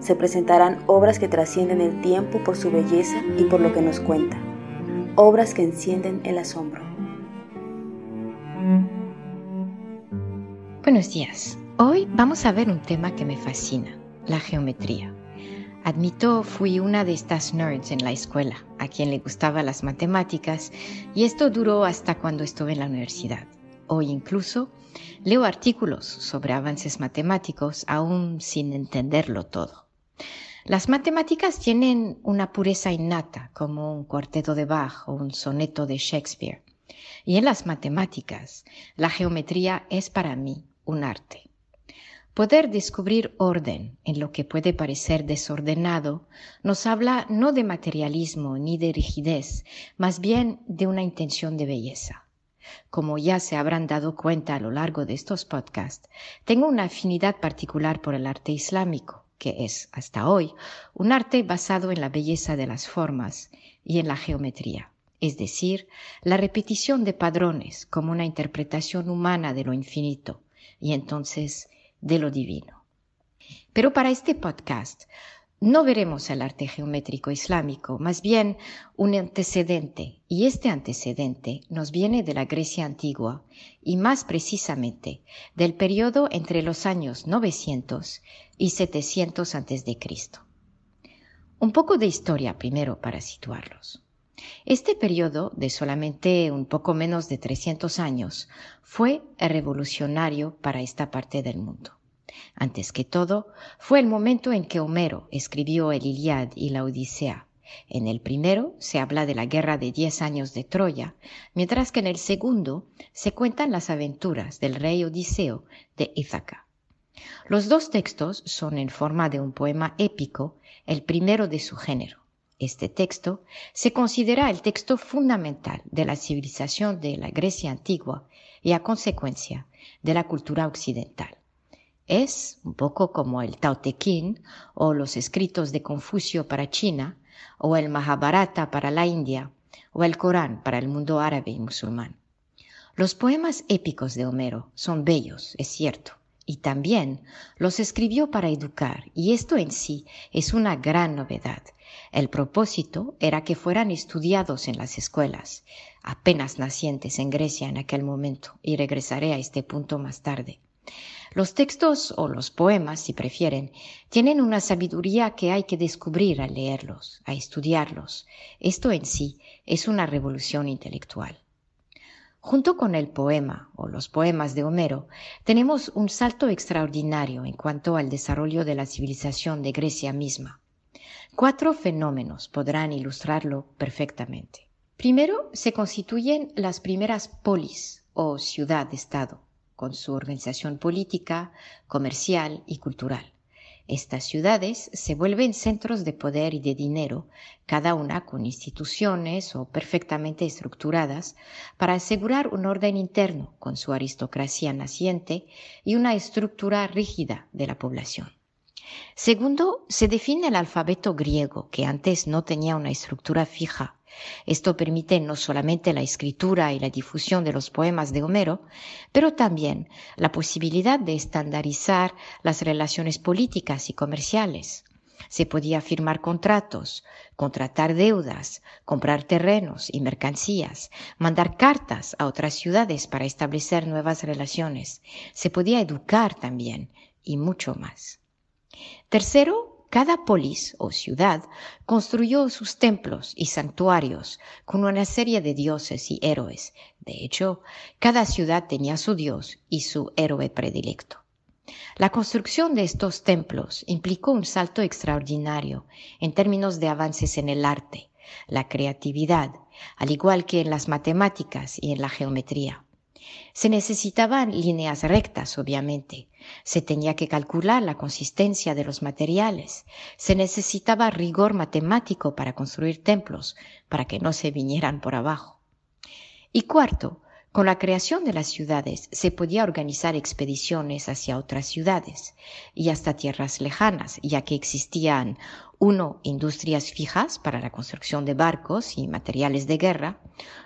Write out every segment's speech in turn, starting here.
Se presentarán obras que trascienden el tiempo por su belleza y por lo que nos cuenta, obras que encienden el asombro. Buenos días. Hoy vamos a ver un tema que me fascina, la geometría. Admito, fui una de estas nerds en la escuela, a quien le gustaban las matemáticas, y esto duró hasta cuando estuve en la universidad. Hoy incluso leo artículos sobre avances matemáticos aún sin entenderlo todo. Las matemáticas tienen una pureza innata, como un cuarteto de Bach o un soneto de Shakespeare. Y en las matemáticas, la geometría es para mí un arte. Poder descubrir orden en lo que puede parecer desordenado nos habla no de materialismo ni de rigidez, más bien de una intención de belleza. Como ya se habrán dado cuenta a lo largo de estos podcasts, tengo una afinidad particular por el arte islámico que es hasta hoy un arte basado en la belleza de las formas y en la geometría, es decir, la repetición de padrones como una interpretación humana de lo infinito y entonces de lo divino. Pero para este podcast no veremos el arte geométrico islámico, más bien un antecedente, y este antecedente nos viene de la Grecia antigua y más precisamente del periodo entre los años 900 y 700 a.C. Un poco de historia primero para situarlos. Este periodo de solamente un poco menos de 300 años fue revolucionario para esta parte del mundo. Antes que todo, fue el momento en que Homero escribió el Iliad y la Odisea. En el primero se habla de la guerra de diez años de Troya, mientras que en el segundo se cuentan las aventuras del rey Odiseo de Ítaca. Los dos textos son en forma de un poema épico, el primero de su género. Este texto se considera el texto fundamental de la civilización de la Grecia antigua y a consecuencia de la cultura occidental. Es un poco como el Tao Te Ching o los escritos de Confucio para China o el Mahabharata para la India o el Corán para el mundo árabe y musulmán. Los poemas épicos de Homero son bellos, es cierto, y también los escribió para educar, y esto en sí es una gran novedad. El propósito era que fueran estudiados en las escuelas, apenas nacientes en Grecia en aquel momento, y regresaré a este punto más tarde. Los textos o los poemas, si prefieren, tienen una sabiduría que hay que descubrir al leerlos, a estudiarlos. Esto en sí es una revolución intelectual. Junto con el poema o los poemas de Homero, tenemos un salto extraordinario en cuanto al desarrollo de la civilización de Grecia misma. Cuatro fenómenos podrán ilustrarlo perfectamente. Primero, se constituyen las primeras polis o ciudad-estado con su organización política, comercial y cultural. Estas ciudades se vuelven centros de poder y de dinero, cada una con instituciones o perfectamente estructuradas, para asegurar un orden interno con su aristocracia naciente y una estructura rígida de la población. Segundo, se define el alfabeto griego, que antes no tenía una estructura fija esto permite no solamente la escritura y la difusión de los poemas de Homero, pero también la posibilidad de estandarizar las relaciones políticas y comerciales. Se podía firmar contratos, contratar deudas, comprar terrenos y mercancías, mandar cartas a otras ciudades para establecer nuevas relaciones. Se podía educar también y mucho más. Tercero, cada polis o ciudad construyó sus templos y santuarios con una serie de dioses y héroes. De hecho, cada ciudad tenía su dios y su héroe predilecto. La construcción de estos templos implicó un salto extraordinario en términos de avances en el arte, la creatividad, al igual que en las matemáticas y en la geometría. Se necesitaban líneas rectas, obviamente. Se tenía que calcular la consistencia de los materiales. Se necesitaba rigor matemático para construir templos, para que no se vinieran por abajo. Y cuarto, con la creación de las ciudades se podía organizar expediciones hacia otras ciudades y hasta tierras lejanas, ya que existían uno, industrias fijas para la construcción de barcos y materiales de guerra,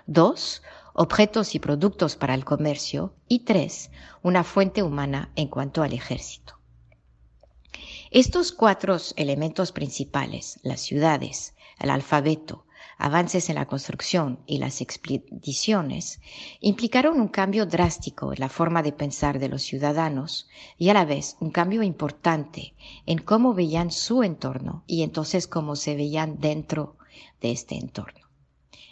dos, objetos y productos para el comercio y tres, una fuente humana en cuanto al ejército. Estos cuatro elementos principales, las ciudades, el alfabeto, avances en la construcción y las expediciones implicaron un cambio drástico en la forma de pensar de los ciudadanos y a la vez un cambio importante en cómo veían su entorno y entonces cómo se veían dentro de este entorno.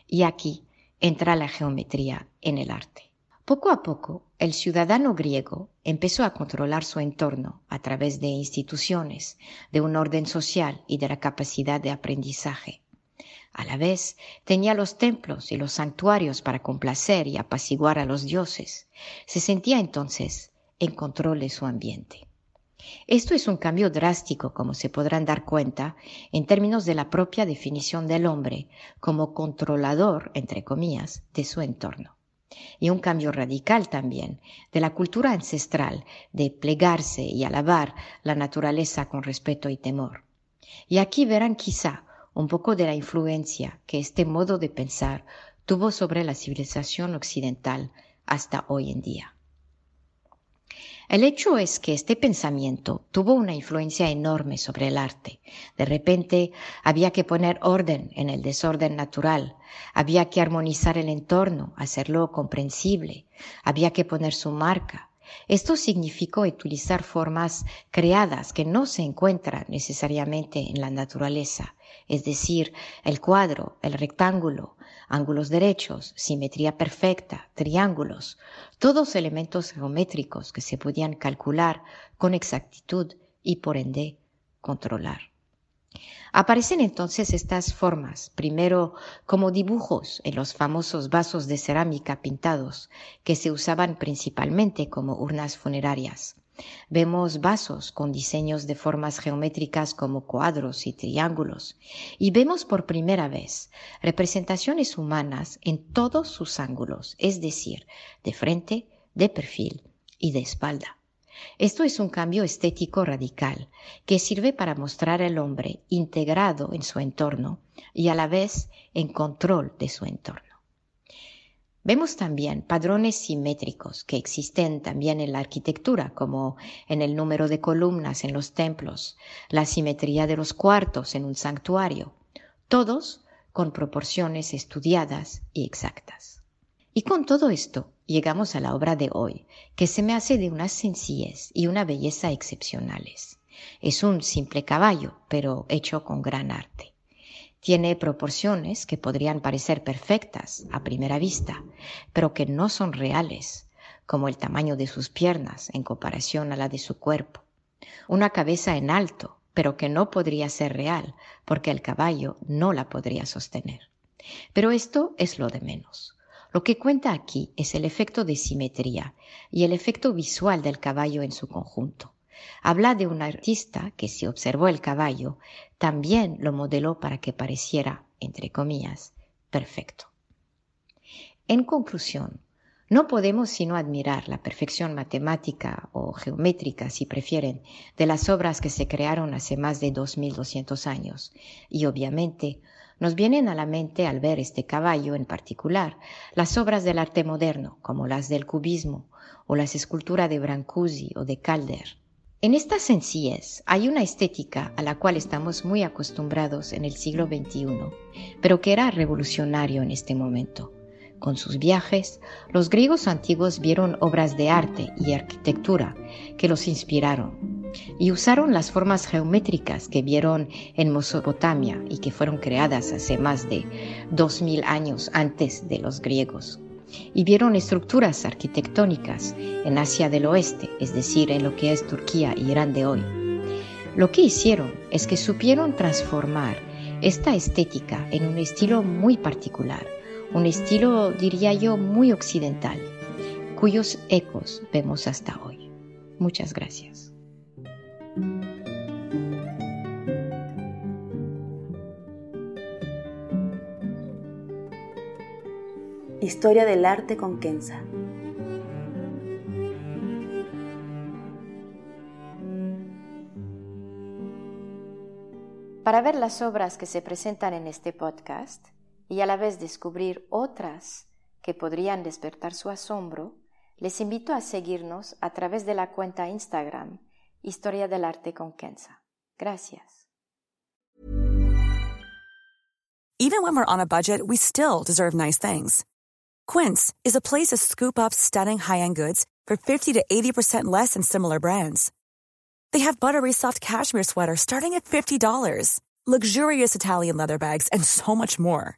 Y aquí entra la geometría en el arte. Poco a poco, el ciudadano griego empezó a controlar su entorno a través de instituciones, de un orden social y de la capacidad de aprendizaje. A la vez tenía los templos y los santuarios para complacer y apaciguar a los dioses. Se sentía entonces en control de su ambiente. Esto es un cambio drástico, como se podrán dar cuenta, en términos de la propia definición del hombre como controlador, entre comillas, de su entorno. Y un cambio radical también de la cultura ancestral de plegarse y alabar la naturaleza con respeto y temor. Y aquí verán quizá un poco de la influencia que este modo de pensar tuvo sobre la civilización occidental hasta hoy en día. El hecho es que este pensamiento tuvo una influencia enorme sobre el arte. De repente había que poner orden en el desorden natural, había que armonizar el entorno, hacerlo comprensible, había que poner su marca, esto significó utilizar formas creadas que no se encuentran necesariamente en la naturaleza, es decir, el cuadro, el rectángulo, ángulos derechos, simetría perfecta, triángulos, todos elementos geométricos que se podían calcular con exactitud y por ende controlar. Aparecen entonces estas formas, primero como dibujos en los famosos vasos de cerámica pintados, que se usaban principalmente como urnas funerarias. Vemos vasos con diseños de formas geométricas como cuadros y triángulos, y vemos por primera vez representaciones humanas en todos sus ángulos, es decir, de frente, de perfil y de espalda. Esto es un cambio estético radical que sirve para mostrar al hombre integrado en su entorno y a la vez en control de su entorno. Vemos también padrones simétricos que existen también en la arquitectura, como en el número de columnas en los templos, la simetría de los cuartos en un santuario, todos con proporciones estudiadas y exactas. Y con todo esto, llegamos a la obra de hoy, que se me hace de una sencillez y una belleza excepcionales. Es un simple caballo, pero hecho con gran arte. Tiene proporciones que podrían parecer perfectas a primera vista, pero que no son reales, como el tamaño de sus piernas en comparación a la de su cuerpo. Una cabeza en alto, pero que no podría ser real, porque el caballo no la podría sostener. Pero esto es lo de menos. Lo que cuenta aquí es el efecto de simetría y el efecto visual del caballo en su conjunto. Habla de un artista que si observó el caballo, también lo modeló para que pareciera, entre comillas, perfecto. En conclusión, no podemos sino admirar la perfección matemática o geométrica, si prefieren, de las obras que se crearon hace más de 2200 años y obviamente nos vienen a la mente al ver este caballo en particular las obras del arte moderno, como las del cubismo o las esculturas de Brancusi o de Calder. En esta sencillez hay una estética a la cual estamos muy acostumbrados en el siglo XXI, pero que era revolucionario en este momento. Con sus viajes, los griegos antiguos vieron obras de arte y arquitectura que los inspiraron y usaron las formas geométricas que vieron en Mesopotamia y que fueron creadas hace más de 2000 años antes de los griegos y vieron estructuras arquitectónicas en Asia del Oeste, es decir, en lo que es Turquía y Irán de hoy. Lo que hicieron es que supieron transformar esta estética en un estilo muy particular, un estilo, diría yo, muy occidental, cuyos ecos vemos hasta hoy. Muchas gracias. Historia del arte con Kenza. Para ver las obras que se presentan en este podcast y a la vez descubrir otras que podrían despertar su asombro, les invito a seguirnos a través de la cuenta Instagram Historia del Arte con Kenza. Gracias. Even when we're on a budget, we still deserve nice things. Quince is a place to scoop up stunning high-end goods for 50 to 80% less than similar brands. They have buttery soft cashmere sweaters starting at $50, luxurious Italian leather bags, and so much more.